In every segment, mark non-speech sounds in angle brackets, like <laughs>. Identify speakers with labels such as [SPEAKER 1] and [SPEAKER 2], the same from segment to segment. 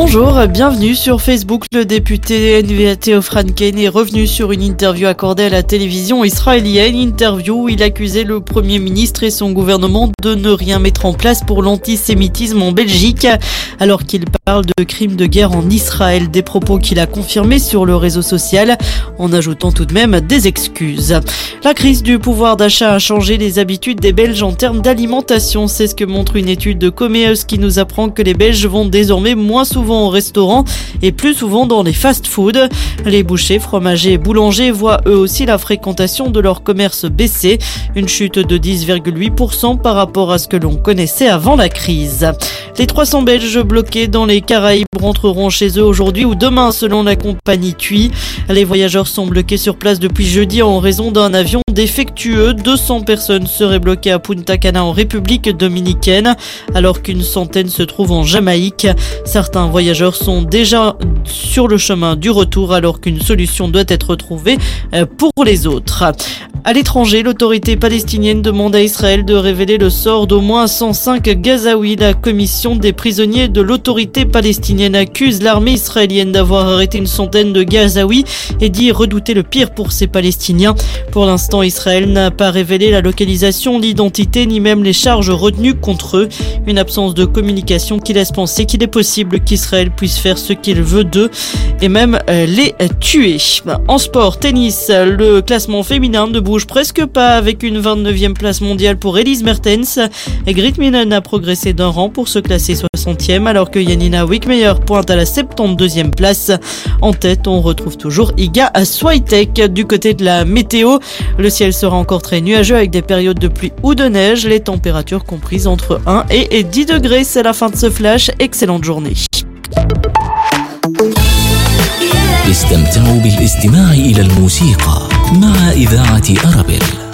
[SPEAKER 1] Bonjour, bienvenue sur Facebook. Le député NVA Franken est revenu sur une interview accordée à la télévision israélienne. Interview où il accusait le Premier ministre et son gouvernement de ne rien mettre en place pour l'antisémitisme en Belgique, alors qu'il parle de crimes de guerre en Israël. Des propos qu'il a confirmés sur le réseau social, en ajoutant tout de même des excuses. La crise du pouvoir d'achat a changé les habitudes des Belges en termes d'alimentation. C'est ce que montre une étude de Comeus qui nous apprend que les Belges vont désormais moins souvent au restaurant et plus souvent dans les fast-foods. Les bouchers, fromagers et boulangers voient eux aussi la fréquentation de leur commerce baisser, une chute de 10,8% par rapport à ce que l'on connaissait avant la crise. Les 300 Belges bloqués dans les Caraïbes rentreront chez eux aujourd'hui ou demain selon la compagnie TUI. Les voyageurs sont bloqués sur place depuis jeudi en raison d'un avion défectueux. 200 personnes seraient bloquées à Punta Cana en République dominicaine alors qu'une centaine se trouvent en Jamaïque. Certains voyageurs sont déjà sur le chemin du retour alors qu'une solution doit être trouvée euh, pour les autres. À l'étranger, l'autorité palestinienne demande à Israël de révéler le sort d'au moins 105 Gazaouis. La commission des prisonniers de l'autorité palestinienne accuse l'armée israélienne d'avoir arrêté une centaine de Gazaouis et dit redouter le pire pour ces Palestiniens. Pour l'instant, Israël n'a pas révélé la localisation, l'identité ni même les charges retenues contre eux. Une absence de communication qui laisse penser qu'il est possible qu'Israël puisse faire ce qu'il veut d'eux et même euh, les tuer. En sport, tennis, le classement féminin de bouge presque pas avec une 29e place mondiale pour Elise Mertens. Gritminen a progressé d'un rang pour se classer 60e alors que Yanina Wickmeyer pointe à la 72e place. En tête, on retrouve toujours Iga Swiatek. Du côté de la météo, le ciel sera encore très nuageux avec des périodes de pluie ou de neige, les températures comprises entre 1 et 10 degrés. C'est la fin de ce flash. Excellente journée.
[SPEAKER 2] استمتعوا بالاستماع إلى الموسيقى مع إذاعة أرابيل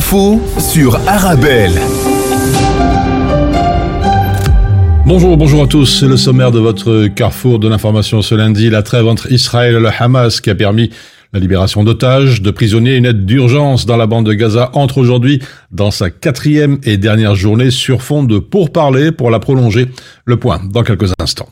[SPEAKER 3] L'info sur Arabelle.
[SPEAKER 4] Bonjour, bonjour à tous. Le sommaire de votre carrefour de l'information ce lundi. La trêve entre Israël et le Hamas qui a permis la libération d'otages, de prisonniers, une aide d'urgence dans la bande de Gaza entre aujourd'hui dans sa quatrième et dernière journée sur fond de pourparlers pour la prolonger. Le point dans quelques instants.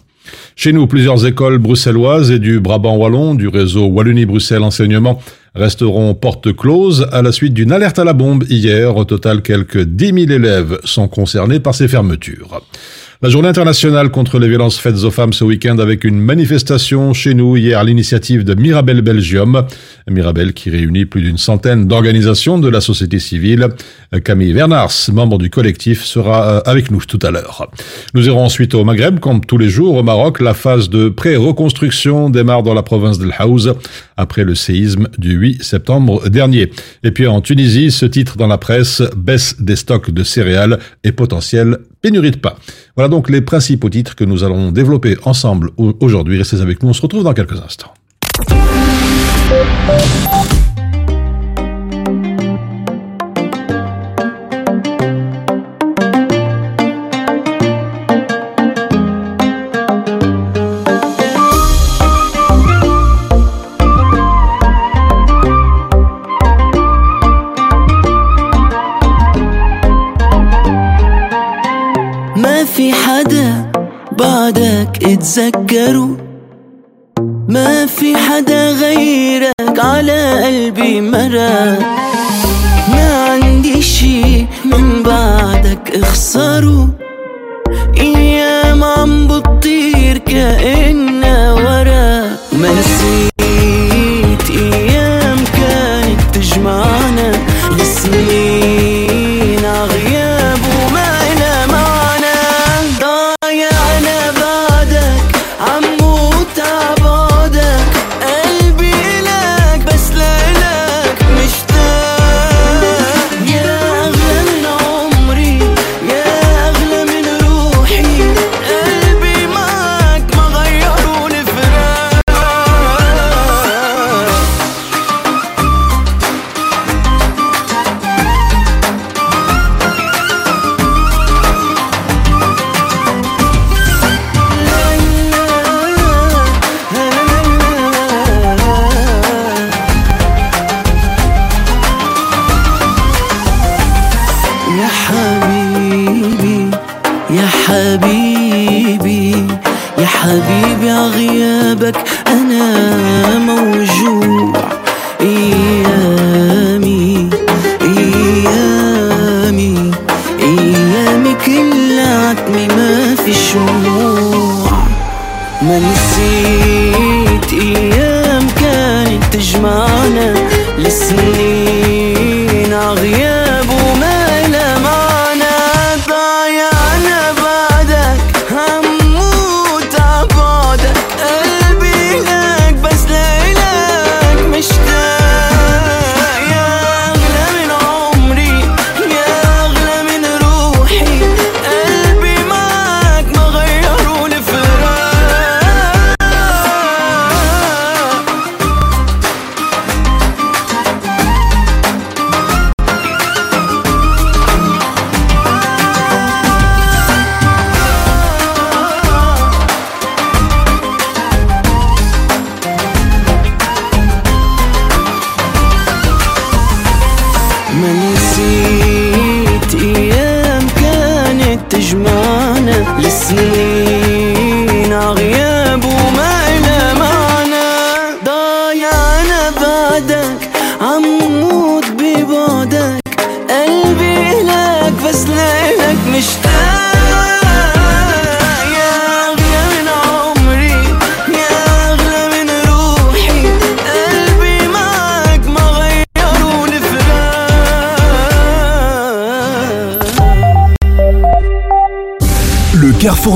[SPEAKER 4] Chez nous, plusieurs écoles bruxelloises et du Brabant Wallon, du réseau Wallonie-Bruxelles Enseignement, resteront porte close à la suite d'une alerte à la bombe hier. Au total, quelques 10 000 élèves sont concernés par ces fermetures. La journée internationale contre les violences faites aux femmes ce week-end avec une manifestation chez nous hier à l'initiative de Mirabel Belgium. Mirabel qui réunit plus d'une centaine d'organisations de la société civile. Camille Vernars, membre du collectif, sera euh, avec nous tout à l'heure. Nous irons ensuite au Maghreb, comme tous les jours au Maroc. La phase de pré-reconstruction démarre dans la province d'El Haouz après le séisme du 8 septembre dernier. Et puis en Tunisie, ce titre dans la presse, baisse des stocks de céréales et potentielle pénurie de. Voilà donc les principaux titres que nous allons développer ensemble aujourd'hui. Restez avec nous, on se retrouve dans quelques instants.
[SPEAKER 5] اتذكروا؟ ما في حدا غيرك على قلبي مرق ما عندي شي من بعدك اخسروا أيام عم بتطير كأنها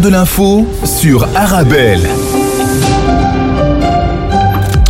[SPEAKER 3] de l'info sur Arabelle.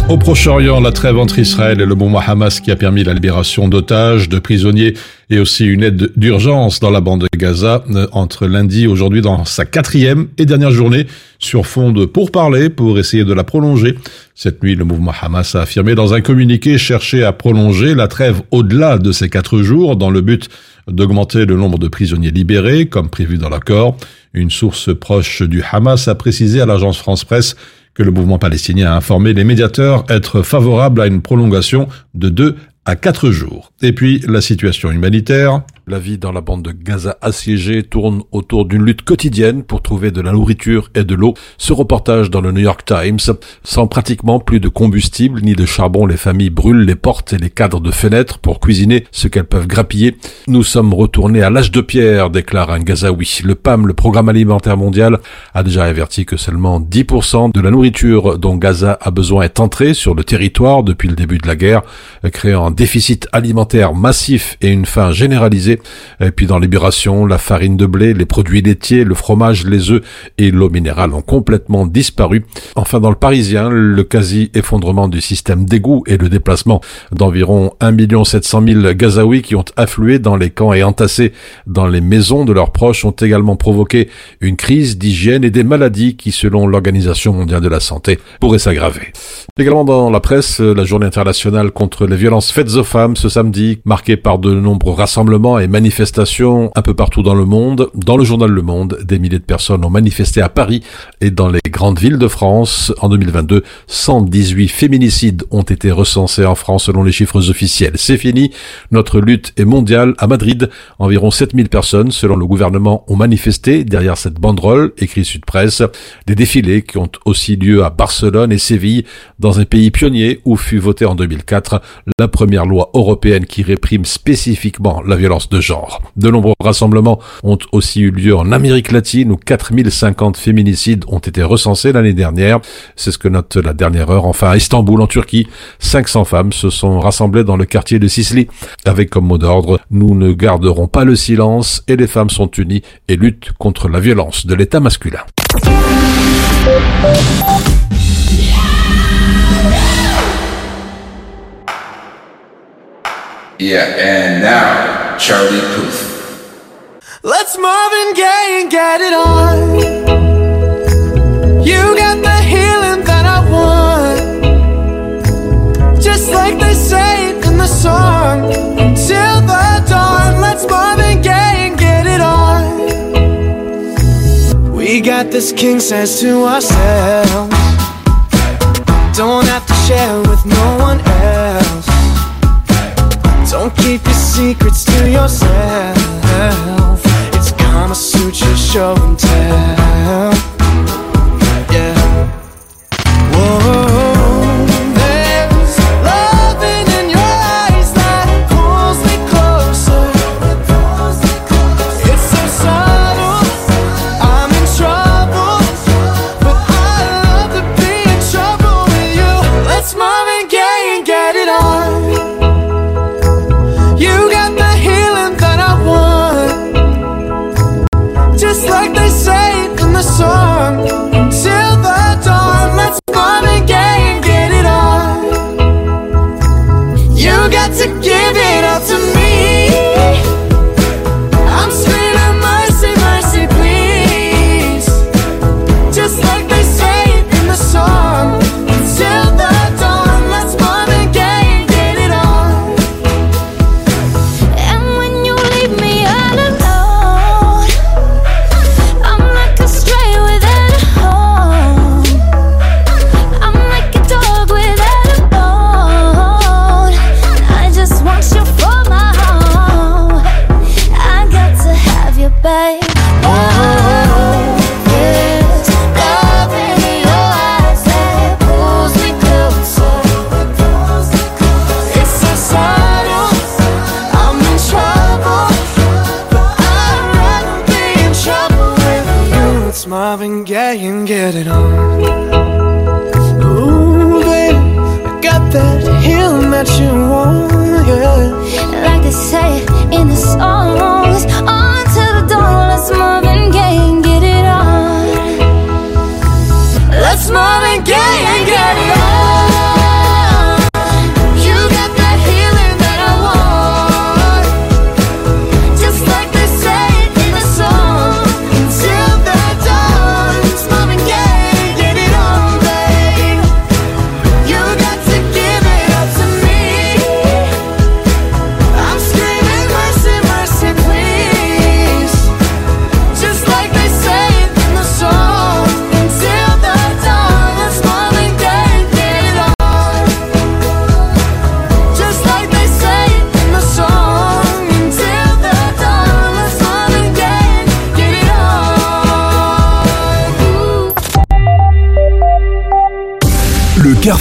[SPEAKER 6] Au Proche-Orient, la trêve entre Israël et le mouvement Hamas qui a permis la libération d'otages, de prisonniers et aussi une aide d'urgence dans la bande de Gaza euh, entre lundi et aujourd'hui dans sa quatrième et dernière journée sur fond de pourparlers pour essayer de la prolonger. Cette nuit, le mouvement Hamas a affirmé dans un communiqué chercher à prolonger la trêve au-delà de ces quatre jours dans le but d'augmenter le nombre de prisonniers libérés comme prévu dans l'accord. Une source proche du Hamas a précisé à l'agence France Presse que le mouvement palestinien a informé les médiateurs être favorable à une prolongation de deux à quatre jours. Et puis, la situation humanitaire.
[SPEAKER 4] La vie dans la bande de Gaza assiégée tourne autour d'une lutte quotidienne pour trouver de la nourriture et de l'eau. Ce reportage dans le New York Times, sans pratiquement plus de combustible ni de charbon, les familles brûlent les portes et les cadres de fenêtres pour cuisiner ce qu'elles peuvent grappiller. Nous sommes retournés à l'âge de pierre, déclare un Gazaoui. Le PAM, le Programme alimentaire mondial, a déjà averti que seulement 10% de la nourriture dont Gaza a besoin est entrée sur le territoire depuis le début de la guerre, créant un déficit alimentaire massif et une faim généralisée et puis dans Libération, la farine de blé, les produits laitiers, le fromage, les œufs et l'eau minérale ont complètement disparu. Enfin dans le Parisien, le quasi-effondrement du système d'égout et le déplacement d'environ 1 700 000 Gazaouis qui ont afflué dans les camps et entassés dans les maisons de leurs proches ont également provoqué une crise d'hygiène et des maladies qui, selon l'Organisation mondiale de la santé, pourraient s'aggraver. Également dans la presse, la journée internationale contre les violences faites aux femmes ce samedi, marquée par de nombreux rassemblements et manifestations un peu partout dans le monde. Dans le journal Le Monde, des milliers de personnes ont manifesté à Paris et dans les grandes villes de France. En 2022, 118 féminicides ont été recensés en France selon les chiffres officiels. C'est fini. Notre lutte est mondiale. À Madrid, environ 7000 personnes, selon le gouvernement, ont manifesté derrière cette banderole, écrit Sud Presse. Des défilés qui ont aussi lieu à Barcelone et Séville, dans un pays pionnier où fut votée en 2004 la première loi européenne qui réprime spécifiquement la violence de genre. De nombreux rassemblements ont aussi eu lieu en Amérique latine où 4050 féminicides ont été recensés l'année dernière. C'est ce que note la dernière heure. Enfin, à Istanbul, en Turquie, 500 femmes se sont rassemblées dans le quartier de Sicily avec comme mot d'ordre Nous ne garderons pas le silence et les femmes sont unies et luttent contre la violence de l'état masculin.
[SPEAKER 7] Yeah, and now, Charlie Puth.
[SPEAKER 8] Let's Marvin Gaye and get it on. You got the healing that I want. Just like they say in the song. Till the dawn, let's Marvin Gaye and get it on. We got this king says to ourselves. Don't have to share with no one else. Don't keep your secrets to yourself. It's Kama Sutra show and tell. Yeah. Whoa.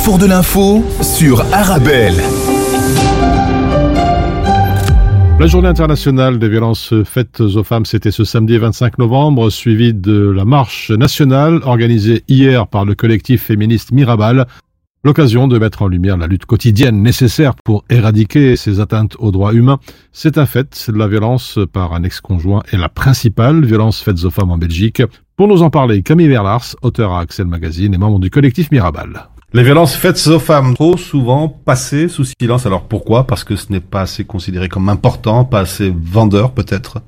[SPEAKER 3] Carrefour de l'info sur Arabelle.
[SPEAKER 4] La journée internationale des violences faites aux femmes, c'était ce samedi 25 novembre, suivi de la marche nationale organisée hier par le collectif féministe Mirabal. L'occasion de mettre en lumière la lutte quotidienne nécessaire pour éradiquer ces atteintes aux droits humains. C'est un fait, la violence par un ex-conjoint est la principale violence faite aux femmes en Belgique. Pour nous en parler, Camille Verlars, auteur à Axel Magazine et membre du collectif Mirabal.
[SPEAKER 9] Les violences faites aux femmes, trop souvent passées sous silence. Alors pourquoi? Parce que ce n'est pas assez considéré comme important, pas assez vendeur peut-être?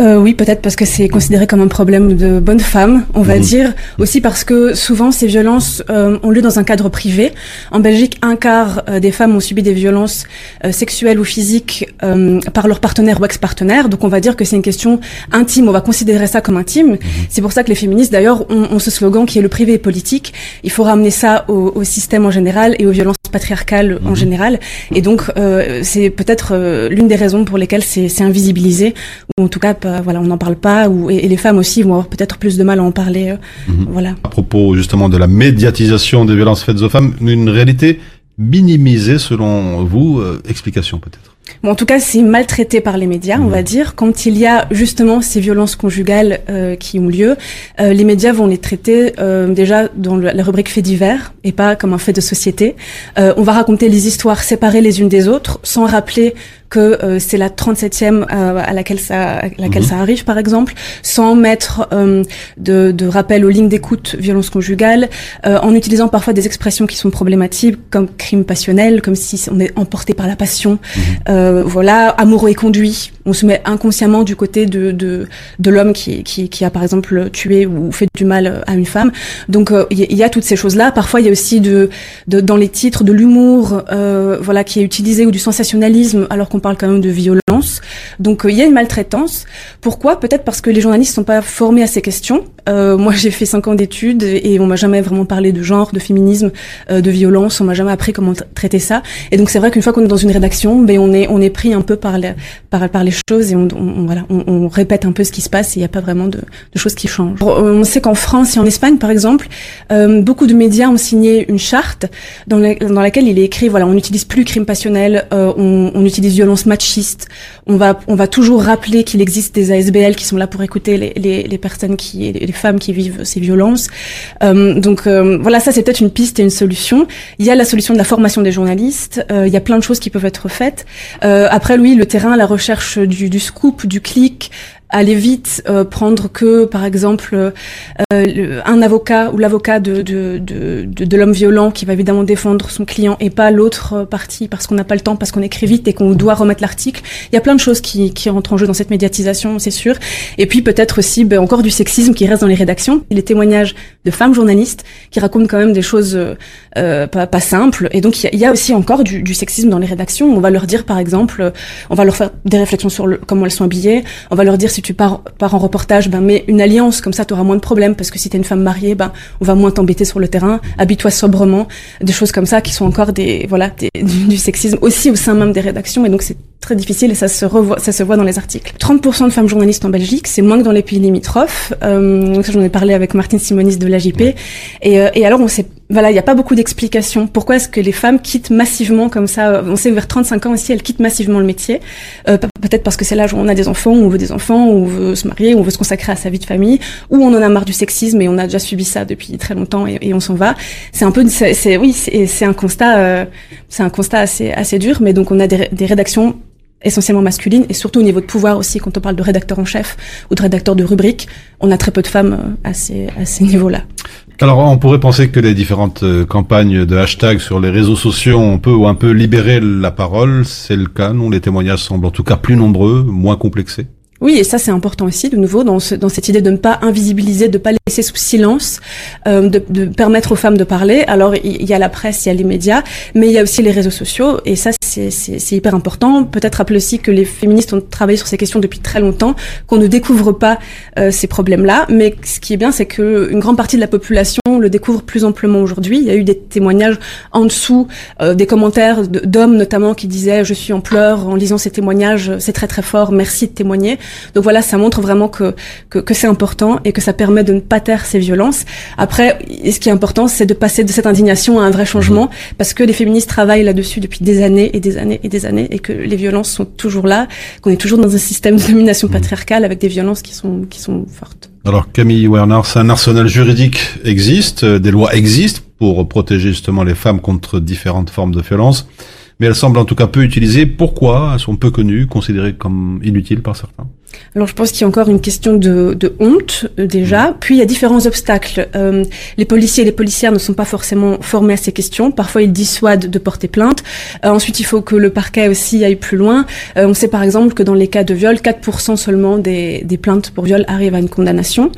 [SPEAKER 10] Euh, oui, peut-être parce que c'est considéré comme un problème de bonne femme, on va
[SPEAKER 9] Mhm.
[SPEAKER 10] dire. Aussi parce que souvent ces violences euh, ont lieu dans un cadre privé. En Belgique, un quart euh, des femmes ont subi des violences euh, sexuelles ou physiques euh, par leur partenaire ou ex-partenaire. Donc on va dire que c'est une question intime. On va considérer ça comme intime. C'est pour ça que les féministes, d'ailleurs, ont, ont ce slogan qui est le privé est politique. Il faut ramener ça au, au système en général et aux violences patriarcales en général. Et donc euh, c'est peut-être euh, l'une des raisons pour lesquelles c'est c'est invisibilisé ou en tout cas pas- voilà on n'en parle pas ou et, et les femmes aussi vont avoir peut-être plus de mal à en parler. euh, Voilà.
[SPEAKER 9] À propos justement de la médiatisation des violences faites aux femmes, une réalité minimisée selon vous Euh, Explication peut-être?
[SPEAKER 10] Bon, en tout cas, c'est maltraité par les médias, on va dire. Quand il y a justement ces violences conjugales euh, qui ont lieu, euh, les médias vont les traiter euh, déjà dans le- la rubrique fait divers et pas comme un fait de société. Euh, on va raconter les histoires séparées les unes des autres, sans rappeler que euh, c'est la 37e euh, à laquelle ça à laquelle
[SPEAKER 11] Mhm.
[SPEAKER 10] ça arrive par exemple, sans mettre euh, de, de rappel aux lignes d'écoute violence conjugale, euh, en utilisant parfois des expressions qui sont problématiques comme crime passionnel, comme si on est emporté par la passion, euh, voilà, amoureux et conduit. On se met inconsciemment du côté de de, de l'homme qui, qui qui a par exemple tué ou fait du mal à une femme. Donc euh, il y, y a toutes ces choses là. Parfois il y a aussi de, de dans les titres de l'humour, euh, voilà, qui est utilisé ou du sensationnalisme alors qu'on parle quand même de violence. Donc euh, il y a une maltraitance. Pourquoi? Peut-être parce que les journalistes sont pas formés à ces questions. Euh, moi j'ai fait cinq ans d'études et on m'a jamais vraiment parlé de genre, de féminisme, euh, de violence. On m'a jamais appris comment tra- traiter ça. Et donc c'est vrai qu'une fois qu'on est dans une rédaction, ben on est on est pris un peu par les par, les choses et on, voilà on, répète un peu ce qui se passe il n'y a pas vraiment de, choses qui changent. On sait qu'en France et en Espagne par exemple, beaucoup de médias ont signé une charte dans, la- dans laquelle il est écrit voilà on n'utilise plus crime passionnel, on, on utilise violence machiste, on va on va toujours rappeler qu'il existe des ASBL qui sont là pour écouter les, les, les personnes qui les femmes qui vivent ces violences. Euh, donc euh, voilà ça c'est peut-être une piste et une solution. Il y a la solution de la formation des journalistes. euh, il y a plein de choses qui peuvent être faites. Euh, après lui le terrain, la recherche du, du scoop, du clic aller vite, euh, prendre que, par exemple, euh, un avocat ou l'avocat de, de, de, de, l'homme violent qui va évidemment défendre son client et pas l'autre euh, partie parce qu'on n'a pas le temps, parce qu'on écrit vite et qu'on doit remettre l'article. Il y a plein de choses qui, qui rentrent en jeu dans cette médiatisation, c'est sûr. Et puis peut-être aussi ben, encore du sexisme qui reste dans les rédactions, les témoignages de femmes journalistes qui racontent quand même des choses euh, euh, pas, pas simples. Et donc il y y a aussi encore du, du sexisme dans les rédactions. On va leur dire par exemple, euh, on va leur faire des réflexions sur le, comment elles sont habillées. On va leur dire tu pars, pars en reportage, ben mets une alliance comme ça, tu auras moins de problèmes parce que si t'es une femme mariée, ben on va moins t'embêter sur le terrain. Habille-toi sobrement, des choses comme ça qui sont encore des voilà des- <laughs> du, du sexisme aussi au sein même des rédactions. Et donc c'est très difficile et ça se revoit, ça se voit dans les articles. 30% de femmes journalistes en Belgique, c'est moins que dans les pays limitrophes. Euh, donc ça j'en ai parlé avec Martine Simonis de l'AJP. Et, euh, et alors on sait, voilà, il n'y a pas beaucoup d'explications. Pourquoi est-ce que les femmes quittent massivement comme ça On sait vers 35 ans aussi, elles quittent massivement le métier. Euh, pe- Peut-être parce que c'est l'âge où on a des enfants, où on veut des enfants, où on veut se marier, où on veut se consacrer à sa vie de famille, où on en a marre du sexisme et on a déjà subi ça depuis très longtemps et, on s'en va. C'est un peu, c'est oui, c'est un constat, euh, c'est un constat assez assez dur. Mais donc on a des, des rédactions essentiellement masculines et surtout au niveau de pouvoir aussi quand on parle de rédacteur en chef ou de rédacteur de rubrique, on a très peu de femmes euh, à ces à ces niveaux-là.
[SPEAKER 9] Alors, on pourrait penser que les différentes euh, campagnes de hashtag sur les réseaux sociaux ont peu ou un peu libéré la parole. C'est le cas, non? Les témoignages semblent en tout cas plus nombreux, moins complexés.
[SPEAKER 10] Oui, et ça c'est important aussi, de nouveau, dans, ce, dans cette idée de ne pas invisibiliser, de ne pas laisser sous silence, euh, de, de permettre aux femmes de parler. Alors il y a la presse, il y a les médias, mais il y a aussi les réseaux sociaux, et ça c'est hyper important. Peut-être rappeler aussi que les féministes ont travaillé sur ces questions depuis très longtemps, qu'on ne découvre pas euh, ces problèmes-là, mais ce qui est bien, c'est que une grande partie de la population le découvre plus amplement aujourd'hui. Il y a eu des témoignages en dessous, euh, des commentaires d'hommes notamment qui disaient je suis en pleurs en lisant ces témoignages, c'est très très fort, merci de témoigner. Donc voilà, ça montre vraiment que, que, que c'est important et que ça permet de ne pas taire ces violences. Après, ce qui est important, c'est de passer de cette indignation à un vrai changement, parce que les féministes travaillent là-dessus depuis des années et des années et des années, et que les violences sont toujours là, qu'on est toujours dans un système de domination patriarcale avec des violences qui sont, qui sont fortes.
[SPEAKER 9] Alors Camille Werner, un arsenal juridique existe, euh, des lois existent pour protéger justement les femmes contre différentes formes de violence, mais elles semblent en tout cas peu utilisées. Pourquoi? Elles sont peu connues, considérées comme inutiles par certains
[SPEAKER 10] Alors je pense qu'il y a encore une question de, de honte euh, déjà. Puis il y a différents obstacles. Euh, les policiers et les policières ne sont pas forcément formés à ces questions. Parfois ils dissuadent de porter plainte. Euh, ensuite il faut que le parquet aussi aille plus loin. Euh, on sait par exemple que dans les cas de viol, 4% seulement des, des plaintes pour viol arrivent à une condamnation.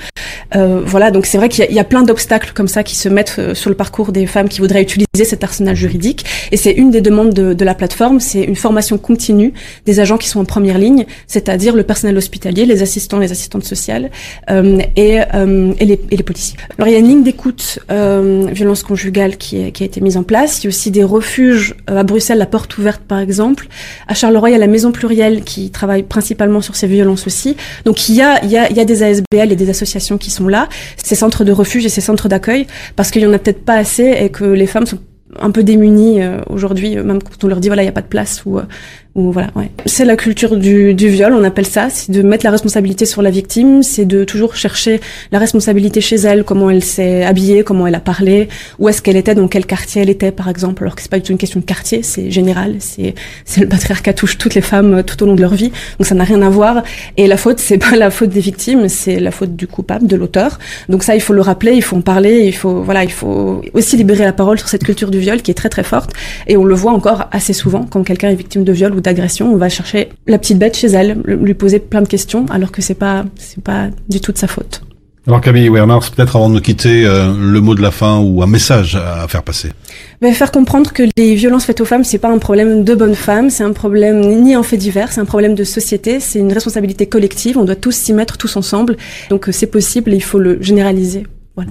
[SPEAKER 10] Euh, voilà, donc c'est vrai qu'il y, y a plein d'obstacles comme ça qui se mettent euh, sur le parcours des femmes qui voudraient utiliser cet arsenal juridique. Et c'est une des demandes de, de la plateforme, c'est une formation continue des agents qui sont en première ligne, c'est-à-dire le personnel les assistants, les assistantes sociales euh, et, euh, et, les, policiers. Alors il y a une ligne d'écoute euh, violence conjugale qui, a été mise en place. Il y a aussi des refuges à Bruxelles, la porte ouverte par exemple. À Charleroi, il y a la Maison Plurielle qui travaille principalement sur ces violences aussi. Donc il y a, des ASBL et des associations qui sont là, ces centres de refuge et ces centres d'accueil, parce qu'il y en a peut-être pas assez et que les femmes sont un peu démunies aujourd'hui, même quand on leur dit voilà il y a pas de place ou voilà ouais. C'est la culture du, du viol, on appelle ça, c'est de mettre la responsabilité sur la victime, c'est de toujours chercher la responsabilité chez elle, comment elle s'est habillée, comment elle a parlé, où est-ce qu'elle était, dans quel quartier elle était par exemple, alors que c'est pas du tout une question de quartier, c'est général, c'est c'est le patriarcat touche toutes les femmes euh, tout au long de leur vie, donc ça n'a rien à voir. Et la faute, c'est pas la faute des victimes, c'est la faute du coupable, de l'auteur. Donc ça, il faut le rappeler, il faut en parler, il faut voilà, il faut aussi libérer la parole sur cette culture du viol qui est très très forte. Et on le voit encore assez souvent quand quelqu'un est victime de viol ou d'agression, on va chercher la petite bête chez elle, le- lui poser plein de questions, alors que c'est pas c'est pas du tout de sa faute.
[SPEAKER 9] Alors Camille Werner, peut-être avant de nous quitter, euh, le mot de la fin ou un message à faire passer.
[SPEAKER 10] Ben, faire comprendre que les violences faites aux femmes, c'est pas un problème de bonnes femmes, c'est un problème ni un fait divers, c'est un problème de société, c'est une responsabilité collective, on doit tous s'y mettre tous ensemble. Donc euh, c'est possible et il faut le généraliser. Voilà.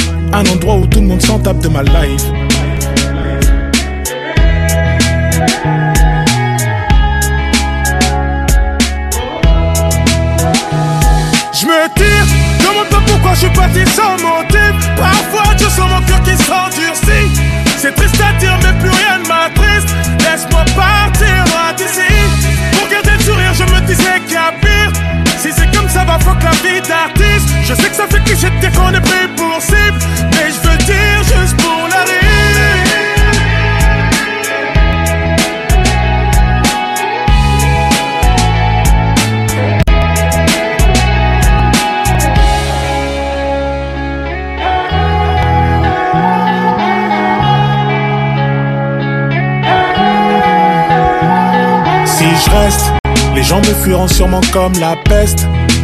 [SPEAKER 11] Un endroit où tout le monde s'en tape de ma life. Je me tire, demande pas pourquoi je suis parti sans motif. Parfois je sens mon cœur qui s'endurcit. C'est triste à dire, mais plus rien ne m'attriste. Laisse-moi partir d'ici. Fuck la vie d'artiste. Je sais que ça fait cliché de dire qu'on est pris pour cible. Mais je veux dire juste pour la rire. Si je reste, les gens me fuiront sûrement comme la peste.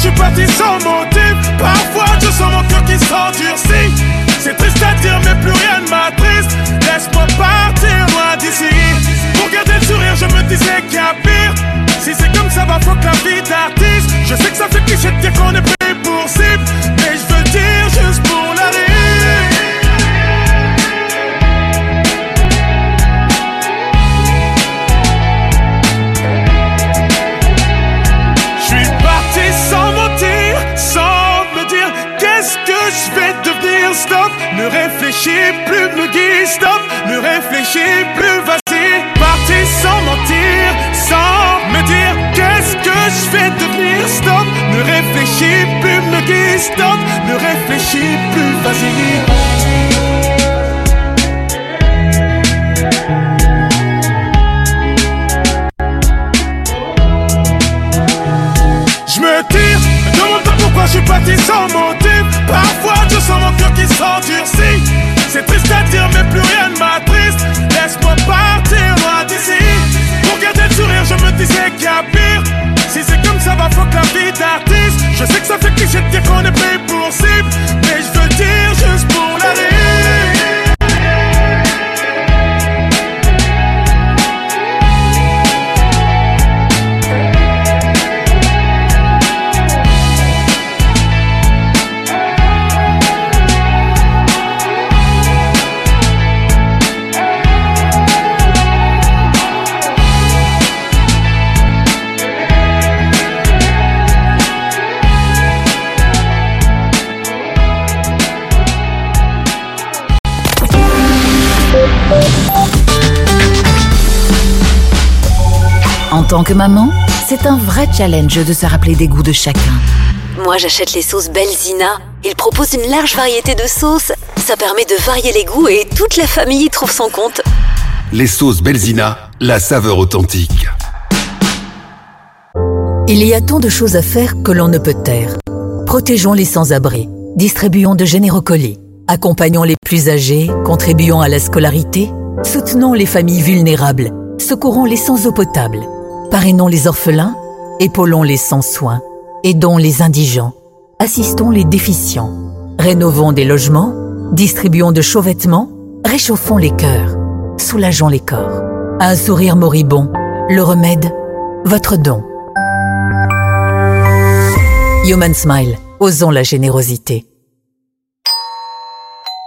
[SPEAKER 11] Je suis parti sans motif. Parfois je sens mon cœur qui s'endurcit. C'est triste à dire, mais plus rien ne m'attriste. Laisse-moi partir loin d'ici. Pour garder le sourire, je me disais qu'il y a pire. Si c'est comme ça, va fuck la vie d'artiste. Je sais que ça fait cliché de dire qu'on est pris pour cible. Mais je veux dire juste
[SPEAKER 12] réfléchis plus, me guide, stop. Ne réfléchis plus, vas-y. Parti sans mentir, sans me dire qu'est-ce que je vais devenir, stop. Ne réfléchis plus, me guide, stop. Ne réfléchis plus, vas-y. Je suis parti sans motif. Parfois je sens mon cœur qui s'endurcit. Laisse-moi partir loin d'ici. Pour garder le sourire, je me disais qu'il y a pire. Si c'est comme ça, va fuck la vie d'artiste. Je sais que ça fait cliché de dire qu'on est pris pour cible.
[SPEAKER 13] Tant que maman, c'est un vrai challenge de se rappeler des goûts de chacun.
[SPEAKER 14] Moi, j'achète les sauces Belzina. Ils proposent une large variété de sauces. Ça permet de varier les goûts et toute la famille y trouve son compte.
[SPEAKER 3] Les sauces Belzina, la saveur authentique.
[SPEAKER 13] Il y a tant de choses à faire que l'on ne peut taire. Protégeons les sans-abri, distribuons de généreux colis, accompagnons les plus âgés, contribuons à la scolarité, soutenons les familles vulnérables, secourons les sans eau potable, parrainons les orphelins, épaulons les sans soins, aidons les indigents, assistons les déficients, rénovons des logements, distribuons de chauds vêtements, réchauffons les cœurs, soulageons les corps. Un sourire moribond, le remède, votre don. Human Smile, osons la générosité.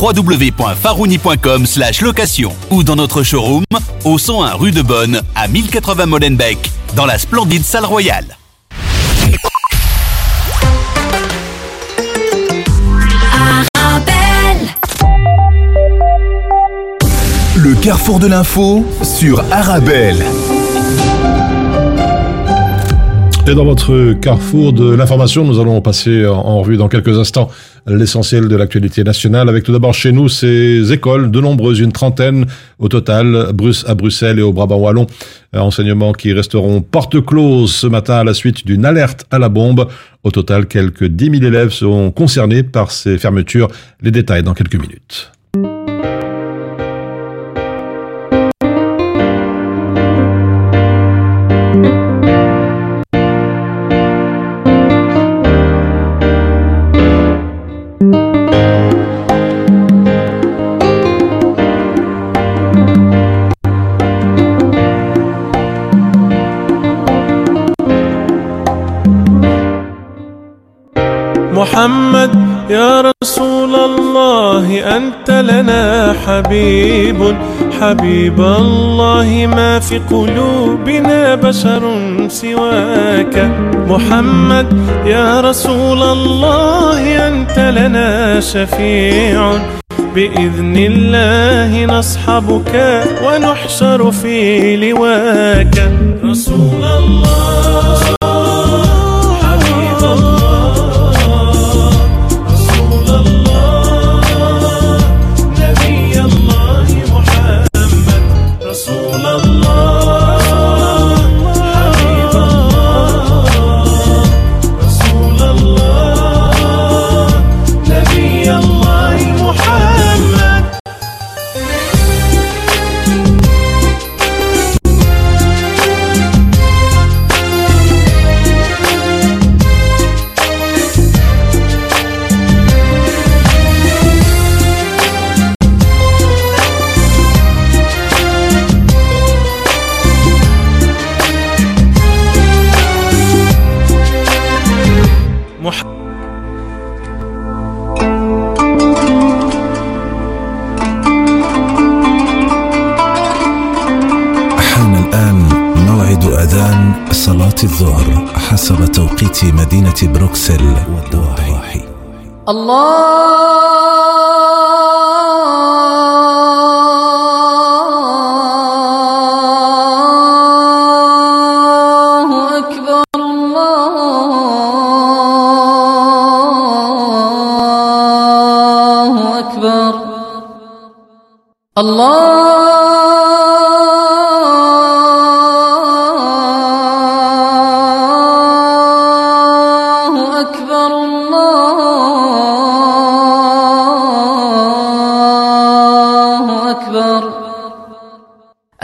[SPEAKER 15] www.farouni.com location ou dans notre showroom au 101 rue de Bonne à 1080 Molenbeek dans la splendide salle royale.
[SPEAKER 3] Le carrefour de l'info sur Arabelle.
[SPEAKER 4] Et dans votre carrefour de l'information, nous allons passer en- en revue dans quelques instants l'essentiel de l'actualité nationale. Avec tout d'abord chez nous ces écoles, de nombreuses, une trentaine au total, à Bruxelles et au Brabant Wallon. Euh, Enseignements qui resteront porte close ce matin à la suite d'une alerte à la bombe. Au total, quelques 10 000 élèves seront concernés par ces fermetures. Les détails dans quelques minutes.
[SPEAKER 12] رسول الله أنت لنا حبيب. حبيب الله ما في قلوبنا بشر سواك. محمد يا رسول الله أنت لنا شفيع. بإذن الله نصحبك ونحشر في لواك. رسول الله. الله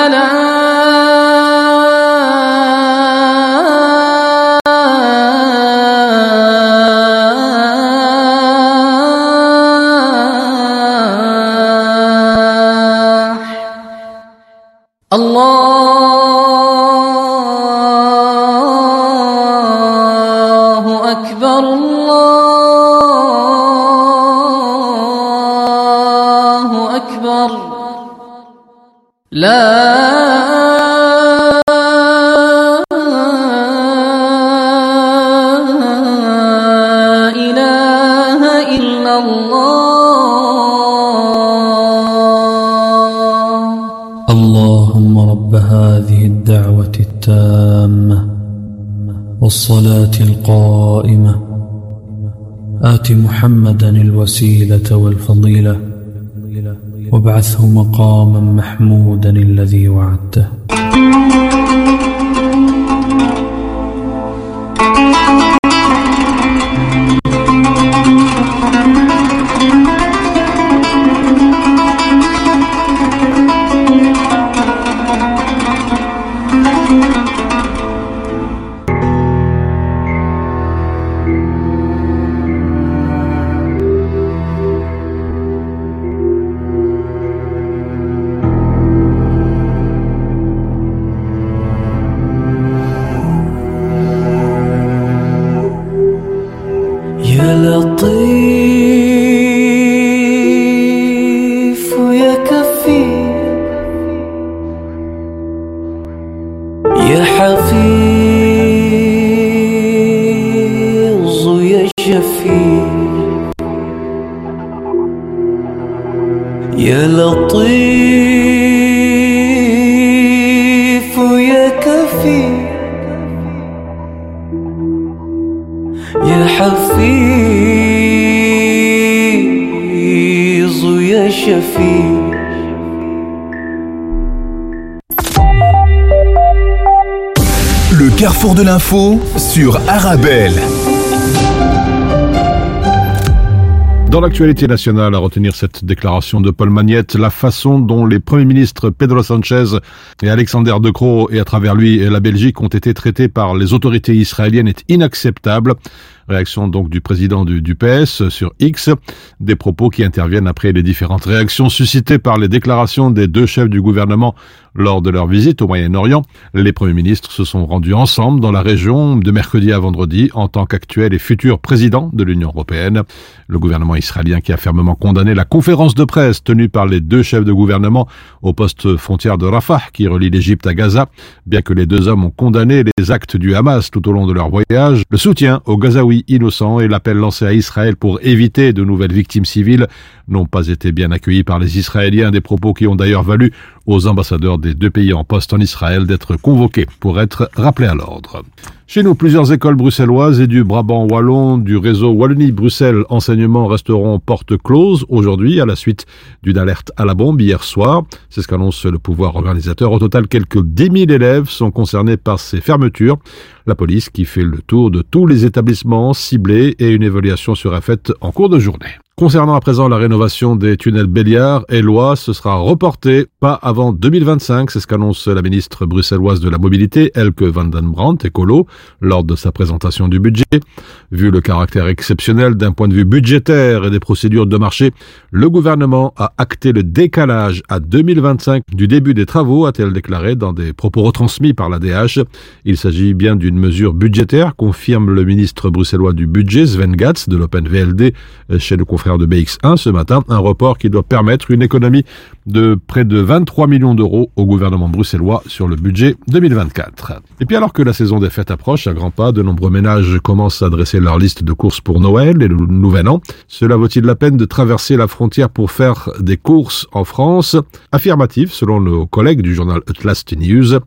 [SPEAKER 16] على لا إله إلا الله.
[SPEAKER 17] اللهم رب هذه الدعوة التامة والصلاة القائمة. آت محمدا الوسيلة والفضيلة. وابعثه مقاما محمودا الذي وعدته.
[SPEAKER 3] Le carrefour de l'info sur Arabelle.
[SPEAKER 4] Dans l'actualité nationale, à retenir cette déclaration de Paul Magnette, la façon dont les premiers ministres Pedro Sanchez et Alexander De Croo et à travers lui la Belgique ont été traités par les autorités israéliennes est inacceptable. Réaction donc du président du, du, PS sur X, des propos qui interviennent après les différentes réactions suscitées par les déclarations des deux chefs du gouvernement lors de leur visite au Moyen-Orient. Les premiers ministres se sont rendus ensemble dans la région de mercredi à vendredi en tant qu'actuel et futur président de l'Union européenne. Le gouvernement israélien qui a fermement condamné la conférence de presse tenue par les deux chefs de gouvernement au poste frontière de Rafah qui relie l'Égypte à Gaza, bien que les deux hommes ont condamné les actes du Hamas tout au long de leur voyage, le soutien aux Gazaouis innocents et l'appel lancé à Israël pour éviter de nouvelles victimes civiles n'ont pas été bien accueillis par les Israéliens, des propos qui ont d'ailleurs valu aux ambassadeurs des deux pays en poste en Israël d'être convoqués pour être rappelés à l'ordre. Chez nous, plusieurs écoles bruxelloises et du Brabant wallon du réseau Wallonie-Bruxelles enseignement resteront porte close aujourd'hui à la suite d'une alerte à la bombe hier soir. C'est ce qu'annonce le pouvoir organisateur. Au total, quelques 10 000 élèves sont concernés par ces fermetures. La police qui fait le tour de tous les établissements ciblés et une évaluation sera faite en cours de journée. Concernant à présent la rénovation des tunnels Béliard et Lois, ce sera reporté pas avant 2025, c'est ce qu'annonce la ministre bruxelloise de la mobilité, Elke van den Brandt, écolo, lors de sa présentation du budget. Vu le caractère exceptionnel d'un point de vue budgétaire et des procédures de marché, le gouvernement a acté le décalage à 2025 du début des travaux, a-t-elle déclaré dans des propos retransmis par la DH. Il s'agit bien d'une mesure budgétaire, confirme le ministre bruxellois du budget, Sven Gatz, de l'Open VLD, chez le confrère de BX1 ce matin, un report qui doit permettre une économie de près de 23 millions d'euros au gouvernement bruxellois sur le budget 2024. Et puis alors que la saison des fêtes approche à grands pas, de nombreux ménages commencent à dresser leur liste de courses pour Noël et le Nouvel An. Cela vaut-il la peine de traverser la frontière pour faire des courses en France? Affirmatif, selon nos collègues du journal Atlas News.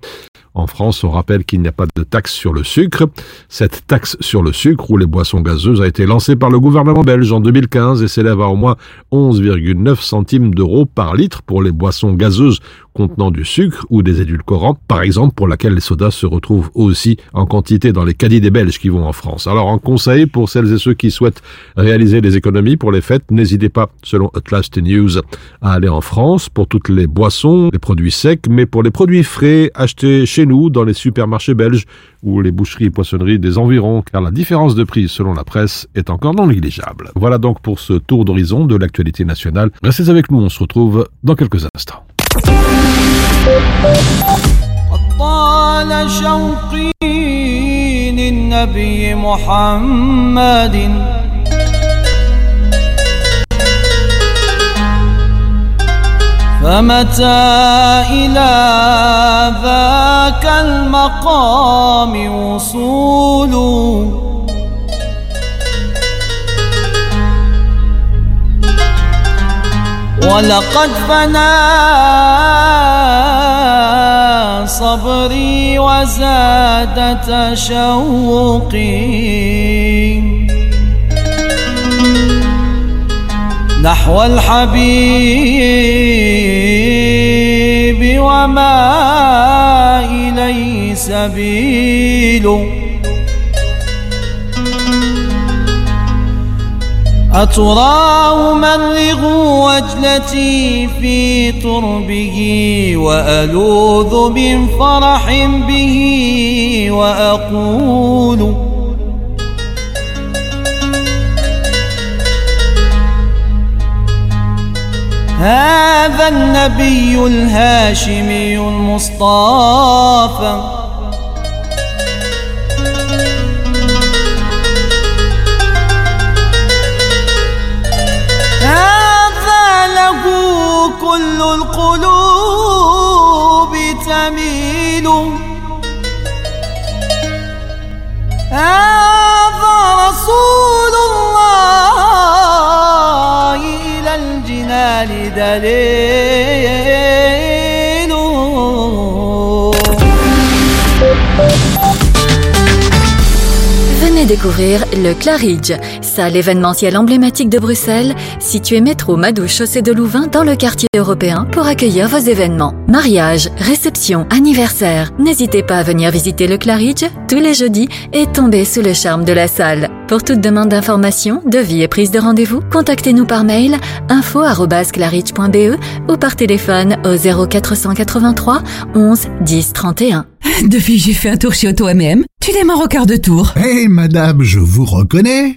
[SPEAKER 4] En France, on rappelle qu'il n'y a pas de taxe sur le sucre. Cette taxe sur le sucre ou les boissons gazeuses a été lancée par le gouvernement belge en 2015 et s'élève à au moins 11,9 centimes d'euros par litre pour les boissons gazeuses contenant du sucre ou des édulcorants, par exemple pour laquelle les sodas se retrouvent aussi en quantité dans les caddies des Belges qui vont en France. Alors un conseil pour celles et ceux qui souhaitent réaliser des économies pour les fêtes, n'hésitez pas, selon Atlas News, à aller en France pour toutes les boissons, les produits secs, mais pour les produits frais, achetés chez nous dans les supermarchés belges ou les boucheries et poissonneries des environs, car la différence de prix selon la presse est encore non négligeable. Voilà donc pour ce tour d'horizon de l'actualité nationale. Restez avec nous, on se retrouve dans quelques instants.
[SPEAKER 18] طال شوقي للنبي محمد فمتى إلى ذاك المقام وصول؟ ولقد فنى صبري وزاد تشوقي. نحو الحبيب وما إليه سبيل. أتراه مرغ وجلتي في تربه وألوذ من فرح به وأقول هذا النبي الهاشمي المصطفى. هذا له كل القلوب تميل. هذا رسول الجنان دليل
[SPEAKER 19] Venez découvrir découvrir le Claridge, salle événementielle emblématique de Bruxelles, située métro Madou chaussée de Louvain dans le quartier européen pour accueillir vos événements. Mariage, réception, anniversaire. N'hésitez pas à venir visiter le Claridge tous les jeudis et tomber sous le charme de la salle. Pour toute demande d'information, devis et prise de rendez-vous, contactez-nous par mail info@claridge.be ou par téléphone au 0483 11 10 31.
[SPEAKER 20] Depuis, j'ai fait un tour chez Auto MM. Tu démarres au quart de tour.
[SPEAKER 21] Hé, madame, je vous reconnais.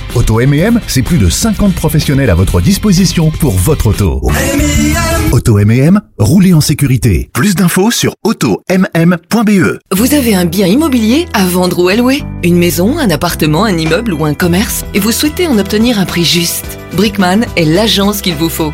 [SPEAKER 21] Auto M&M, c'est plus de 50 professionnels à votre disposition pour votre auto. Auto M&M, roulez en sécurité. Plus d'infos sur automm.be.
[SPEAKER 14] Vous avez un bien immobilier à vendre ou à louer? Une maison, un appartement, un immeuble ou un commerce? Et vous souhaitez en obtenir un prix juste? Brickman est l'agence qu'il vous faut.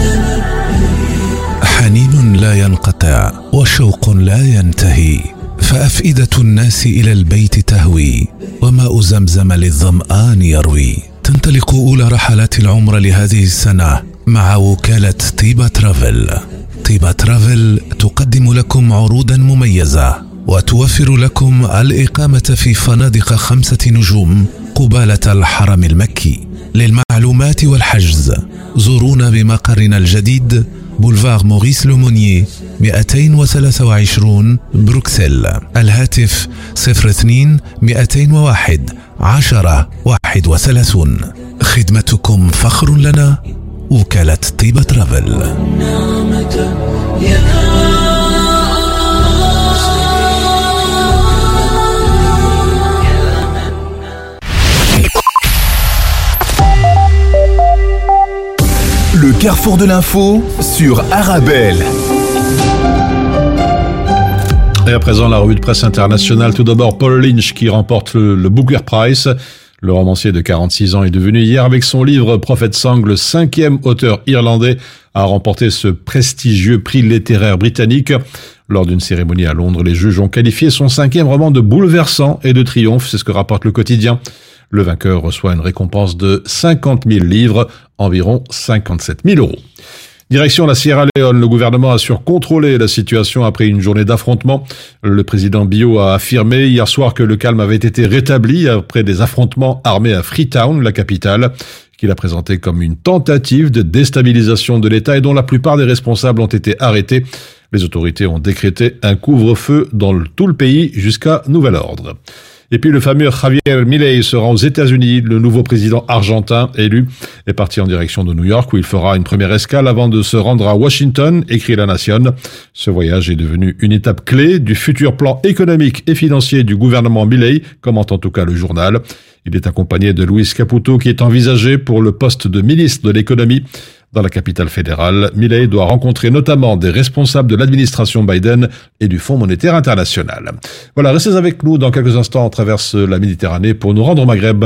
[SPEAKER 22] لا ينقطع وشوق لا ينتهي فأفئدة الناس إلى البيت تهوي وماء زمزم للظمآن يروي. تنطلق أولى رحلات العمر لهذه السنة مع وكالة طيبة ترافل. طيبة ترافل تقدم لكم عروضا مميزة. وتوفر لكم الإقامة في فنادق خمسة نجوم قبالة الحرم المكي للمعلومات والحجز. زورونا بمقرنا الجديد بولفار موريس لومونيي 223 بروكسل. الهاتف 02 201 10 31 خدمتكم فخر لنا وكالة طيبة ترافل.
[SPEAKER 3] Le carrefour de l'info sur Arabelle.
[SPEAKER 4] Et à présent, la revue de presse internationale. Tout d'abord, Paul Lynch qui remporte le, Booker Prize. Le romancier de 46 ans est devenu hier avec son livre Prophet Song le cinquième auteur irlandais à remporter ce prestigieux prix littéraire britannique. Lors d'une cérémonie à Londres, les juges ont qualifié son cinquième roman de bouleversant et de triomphe, c'est ce que rapporte le quotidien. Le vainqueur reçoit une récompense de 50 000 livres, environ 57 000 euros. Direction la Sierra Leone, le gouvernement assure contrôler la situation après une journée d'affrontements. Le président Bio a affirmé hier soir que le calme avait été rétabli après des affrontements armés à Freetown, la capitale, qu'il a présenté comme une tentative de déstabilisation de l'État et dont la plupart des responsables ont été arrêtés. Les autorités ont décrété un couvre-feu dans tout le pays jusqu'à nouvel ordre. Et puis le fameux Javier Milei se rend aux États-Unis. Le nouveau président argentin élu est parti en direction de New York où il fera une première escale avant de se rendre à Washington, écrit La Nation. Ce voyage est devenu une étape clé du futur plan économique et financier du gouvernement Milei, commente en tout cas le journal. Il est accompagné de Luis Caputo qui est envisagé pour le poste de ministre de l'économie. Dans la capitale fédérale, Milei doit rencontrer notamment des responsables de l'administration Biden et du Fonds monétaire international. Voilà, restez avec nous dans quelques instants. On traverse la Méditerranée pour nous rendre au Maghreb.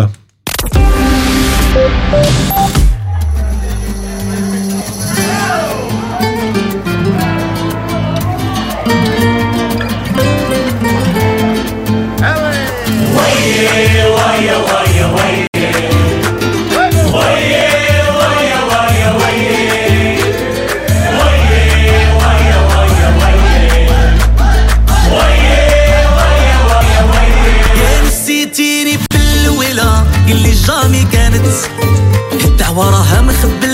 [SPEAKER 5] الدعوة راها مخبلة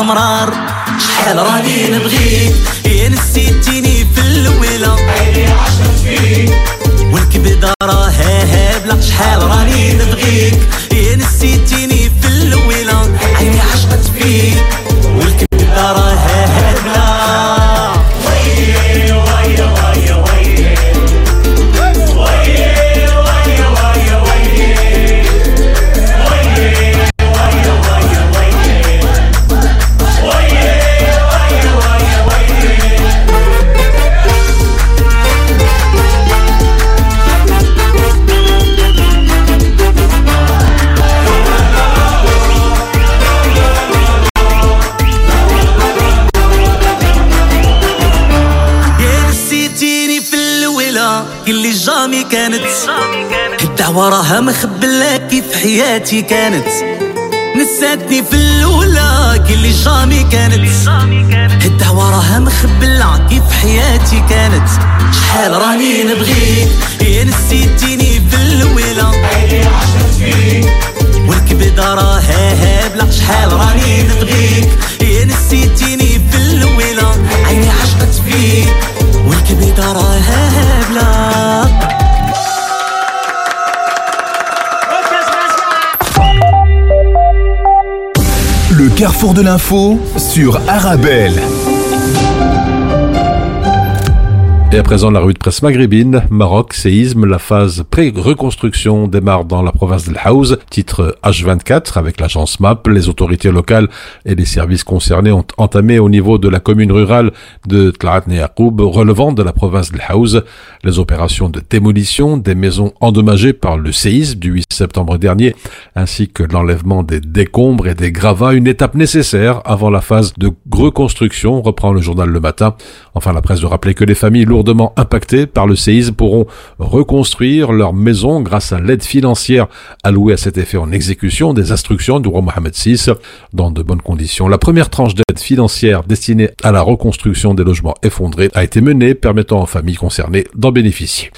[SPEAKER 23] المرار. شحال راني نبغيك الدعوة راها مخبلة كيف حياتي كانت. نساتني في الأولى اللي جامي كانت. الدعوة راها مخبلة كيف حياتي كانت. شحال راني نبغيك يا نسيتيني في الولا والكبدة راها هابلة. شحال راني نبغيك يا نسيتيني في الولا عيني عشقت فيك. والكبدة راها هابلة.
[SPEAKER 3] Le carrefour de l'info sur Arabelle.
[SPEAKER 4] Et à présent, la de presse maghrébine, Maroc, séisme, la phase pré-reconstruction démarre dans la province de Haouz, titre H24 avec l'agence MAP. Les autorités locales et les services concernés ont entamé au niveau de la commune rurale de Tlaat Yacoub, relevant de la province de Haouz, les opérations de démolition des maisons endommagées par le séisme du 8 septembre dernier, ainsi que l'enlèvement des décombres et des gravats, une étape nécessaire avant la phase de reconstruction, reprend le journal le matin. Enfin, la presse de rappeler que les familles lourdement impactées par le séisme pourront reconstruire leur maison grâce à l'aide financière allouée à cet effet en exécution des instructions du roi Mohamed VI dans de bonnes conditions. La première tranche d'aide financière destinée à la reconstruction des logements effondrés a été menée, permettant aux familles concernées d'en bénéficier.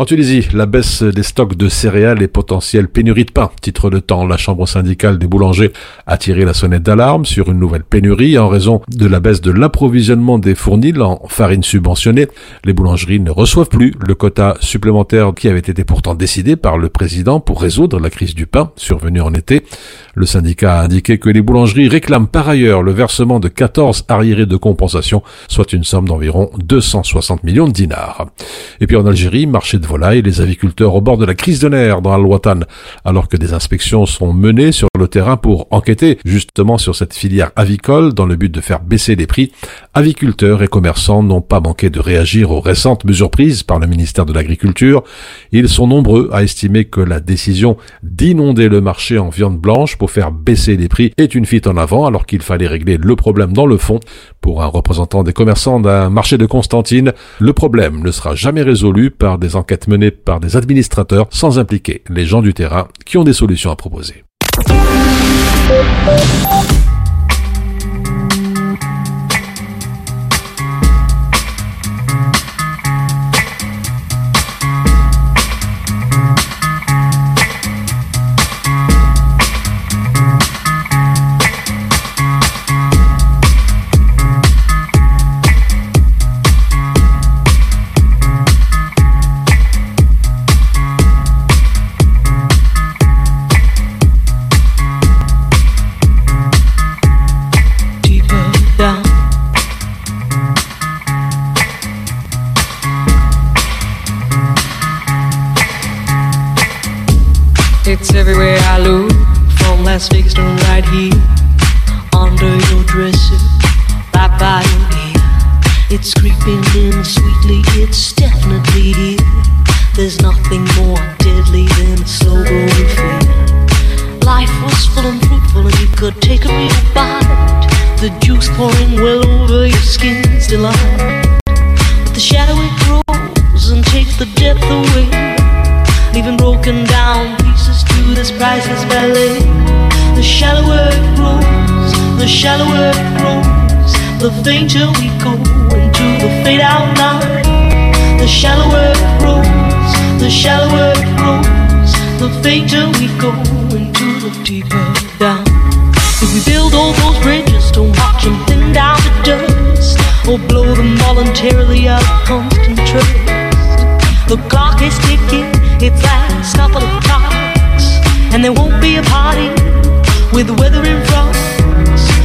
[SPEAKER 4] En Tunisie, la baisse des stocks de céréales et potentielle pénurie de pain. Titre de temps, la chambre syndicale des boulangers a tiré la sonnette d'alarme sur une nouvelle pénurie en raison de la baisse de l'approvisionnement des fournils en farine subventionnée. Les boulangeries ne reçoivent plus le quota supplémentaire qui avait été pourtant décidé par le président pour résoudre la crise du pain survenue en été. Le syndicat a indiqué que les boulangeries réclament par ailleurs le versement de 14 arriérés de compensation, soit une somme d'environ 260 millions de dinars. Et puis en Algérie, marché de volailles, les aviculteurs au bord de la crise de nerfs dans Al-Watan, alors que des inspections sont menées sur le terrain pour enquêter justement sur cette filière avicole dans le but de faire baisser les prix. Aviculteurs et commerçants n'ont pas manqué de réagir aux récentes mesures prises par le ministère de l'Agriculture. Ils sont nombreux à estimer que la décision d'inonder le marché en viande blanche pour faire baisser les prix est une fuite en avant alors qu'il fallait régler le problème dans le fond. Pour un représentant des commerçants d'un marché de Constantine, le problème ne sera jamais résolu par des enquêtes menées par des administrateurs sans impliquer les gens du terrain qui ont des solutions à proposer.
[SPEAKER 24] There's nothing more deadly than a slow growing fear. Life was full and fruitful, and you could take a real bite. The juice pouring well over your skin's delight. But the shadow it grows and takes the depth away, leaving broken down pieces to this priceless ballet. The shallower it grows, the shallower it grows, the fainter we go into the fade out line. The shallower it grows, the shallower it grows, the fainter we go into the deeper down. If we build all those bridges to watch them thin down to dust, or blow them voluntarily out of constant trust, the clock is ticking, its last couple of clocks, and there won't be a party with the weather in front.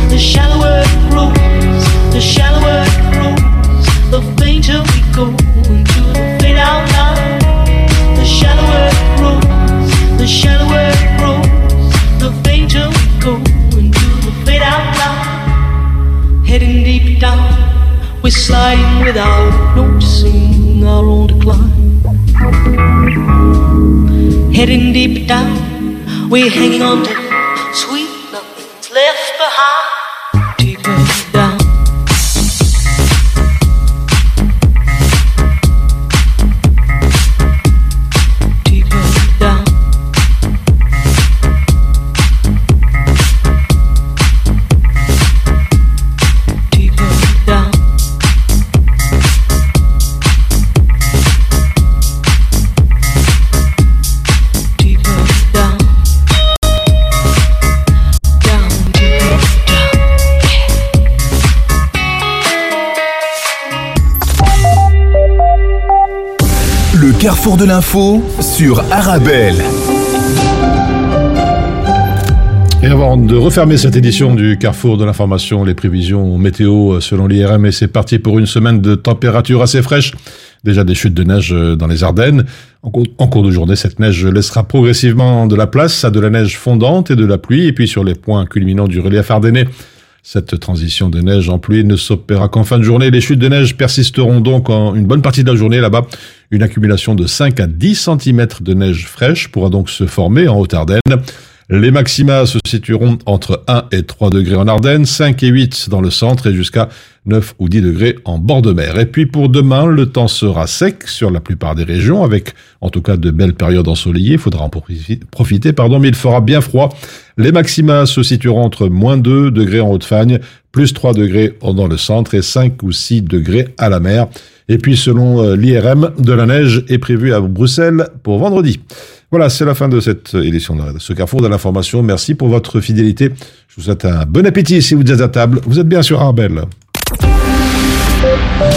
[SPEAKER 24] The shallower it grows, the shallower it grows, the fainter we go into the fade out. We're hanging on to sweet
[SPEAKER 3] carrefour de l'info sur Arabelle.
[SPEAKER 25] Et avant de refermer cette édition du Carrefour de l'information, les prévisions météo selon l'IRM, et c'est parti pour une semaine de température assez fraîche. Déjà des chutes de neige dans les Ardennes. En cours, de journée, cette neige laissera progressivement de la place à de la neige fondante et de la pluie. Et puis sur les points culminants du relief ardennais, cette transition de neige en pluie ne s'opérera qu'en fin de journée. Les chutes de neige persisteront donc en une bonne partie de la journée là-bas. Une accumulation de 5 à 10 cm de neige fraîche pourra donc se former en Haute-Ardenne. Les maxima se situeront entre 1 et 3 degrés en Ardennes, 5 et 8 dans le centre et jusqu'à 9 ou 10 degrés en bord de mer. Et puis pour demain, le temps sera sec sur la plupart des régions avec en tout cas de belles périodes ensoleillées. Il faudra en profi- profiter, pardon, mais il fera bien froid. Les maxima se situeront entre moins 2 degrés en Haute-Fagne, plus 3 degrés dans le centre et 5 ou 6 degrés à la mer. Et puis selon euh, l'IRM, de la neige est prévue à Bruxelles pour vendredi. Voilà, c'est la fin de cette édition de ce Carrefour de l'information. Merci pour votre fidélité. Je vous souhaite un bon appétit si vous êtes à table. Vous êtes bien sur Arbel. Thank you.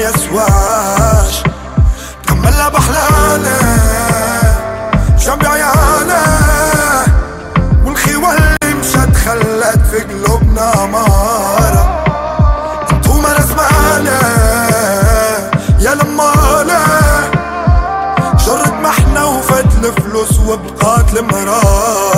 [SPEAKER 25] يسواش. كملها بحلالة جنبي عيالة والخيوة اللي مشت خلت في قلوبنا مارة انتوما رسمالة يا لمالة جرد محنا وفات الفلوس وبقات المرارة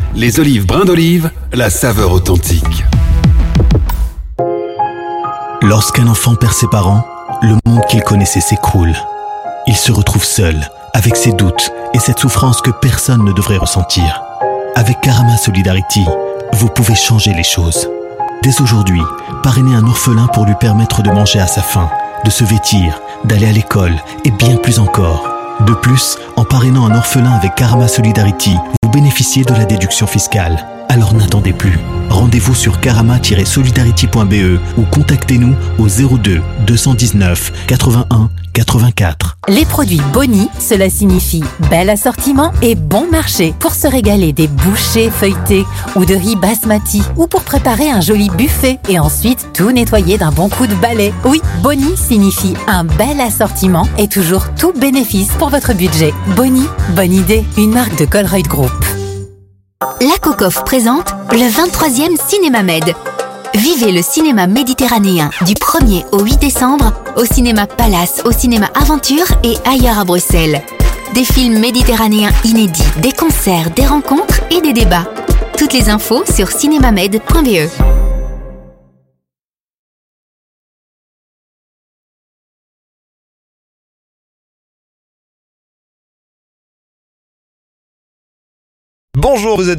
[SPEAKER 26] Les olives brins d'olive, la saveur authentique.
[SPEAKER 27] Lorsqu'un enfant perd ses parents, le monde qu'il connaissait s'écroule. Il se retrouve seul, avec ses doutes et cette souffrance que personne ne devrait ressentir. Avec Karama Solidarity, vous pouvez changer les choses. Dès aujourd'hui, parrainez un orphelin pour lui permettre de manger à sa faim, de se vêtir, d'aller à l'école et bien plus encore. De plus, en parrainant un orphelin avec Karama Solidarity, vous bénéficiez de la déduction fiscale. Alors n'attendez plus. Rendez-vous sur karama-solidarity.be ou contactez-nous au 02 219 81 84.
[SPEAKER 13] Les produits Boni, cela signifie bel assortiment et bon marché pour se régaler des bouchées feuilletées ou de riz basmati ou pour préparer un joli buffet et ensuite tout nettoyer d'un bon coup de balai. Oui, Boni signifie un bel assortiment et toujours tout bénéfice pour votre budget. Boni, bonne idée, une marque de Colruyt Group.
[SPEAKER 28] La Cocoff présente le 23e Cinéma Med. Vivez le cinéma méditerranéen du 1er au 8 décembre au cinéma Palace, au cinéma Aventure et ailleurs à Bruxelles. Des films méditerranéens inédits, des concerts, des rencontres et des débats. Toutes les infos sur cinémamed.be.
[SPEAKER 29] Bonjour, vous êtes